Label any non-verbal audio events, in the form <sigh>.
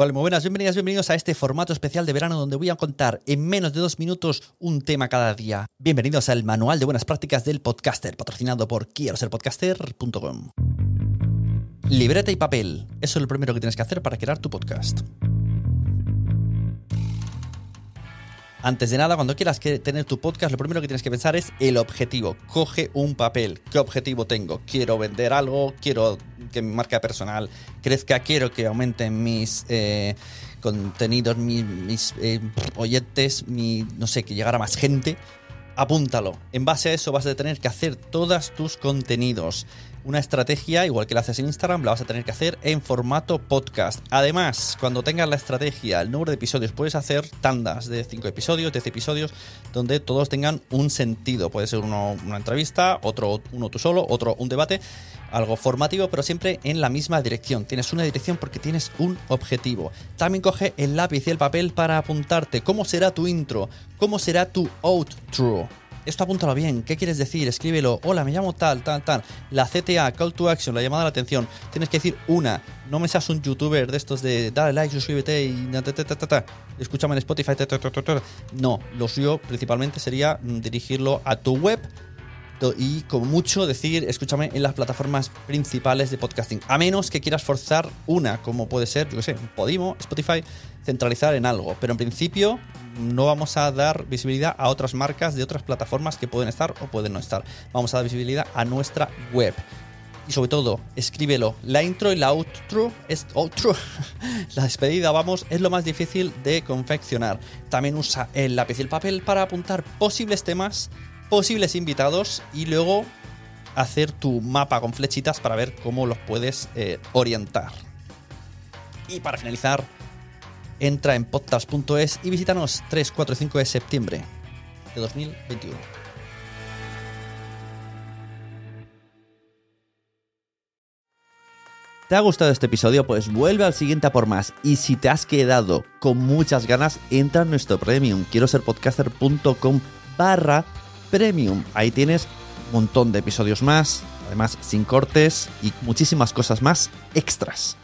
Hola, muy buenas, bienvenidas, bienvenidos a este formato especial de verano donde voy a contar en menos de dos minutos un tema cada día. Bienvenidos al Manual de Buenas Prácticas del Podcaster, patrocinado por quiero ser podcaster.com. Libreta y papel, eso es lo primero que tienes que hacer para crear tu podcast. Antes de nada, cuando quieras tener tu podcast, lo primero que tienes que pensar es el objetivo. Coge un papel. ¿Qué objetivo tengo? Quiero vender algo, quiero que mi marca personal crezca, quiero que aumenten mis eh, contenidos, mis, eh, oyentes, mi, no sé, que llegara más gente. Apúntalo. En base a eso vas a tener que hacer todos tus contenidos una estrategia, igual que la haces en Instagram, la vas a tener que hacer en formato podcast. Además, cuando tengas la estrategia, el número de episodios, puedes hacer tandas de 5 episodios, 10 episodios, donde todos tengan un sentido. Puede ser uno una entrevista, otro uno tú solo, otro un debate, algo formativo, pero siempre en la misma dirección. Tienes una dirección porque tienes un objetivo. También coge el lápiz y el papel para apuntarte cómo será tu intro, cómo será tu outro esto apúntalo bien. ¿Qué quieres decir? Escríbelo. Hola, me llamo tal, tal, tal. La CTA, Call to Action, la llamada a la atención. Tienes que decir una. No me seas un youtuber de estos de dale like, suscríbete y escúchame en Spotify. No, lo suyo principalmente sería mm, dirigirlo a tu web y como mucho decir, escúchame en las plataformas principales de podcasting. A menos que quieras forzar una, como puede ser, yo qué sé, Podimo, Spotify, centralizar en algo. Pero en principio no vamos a dar visibilidad a otras marcas de otras plataformas que pueden estar o pueden no estar. Vamos a dar visibilidad a nuestra web. Y sobre todo, escríbelo. La intro y la outro, es outro, <laughs> la despedida, vamos, es lo más difícil de confeccionar. También usa el lápiz y el papel para apuntar posibles temas, posibles invitados y luego hacer tu mapa con flechitas para ver cómo los puedes eh, orientar. Y para finalizar, entra en podcast.es y visítanos 3, 4 5 de septiembre de 2021. ¿Te ha gustado este episodio? Pues vuelve al siguiente a por más. Y si te has quedado con muchas ganas, entra en nuestro premium. Quiero ser podcaster.com barra premium. Ahí tienes un montón de episodios más, además sin cortes y muchísimas cosas más extras.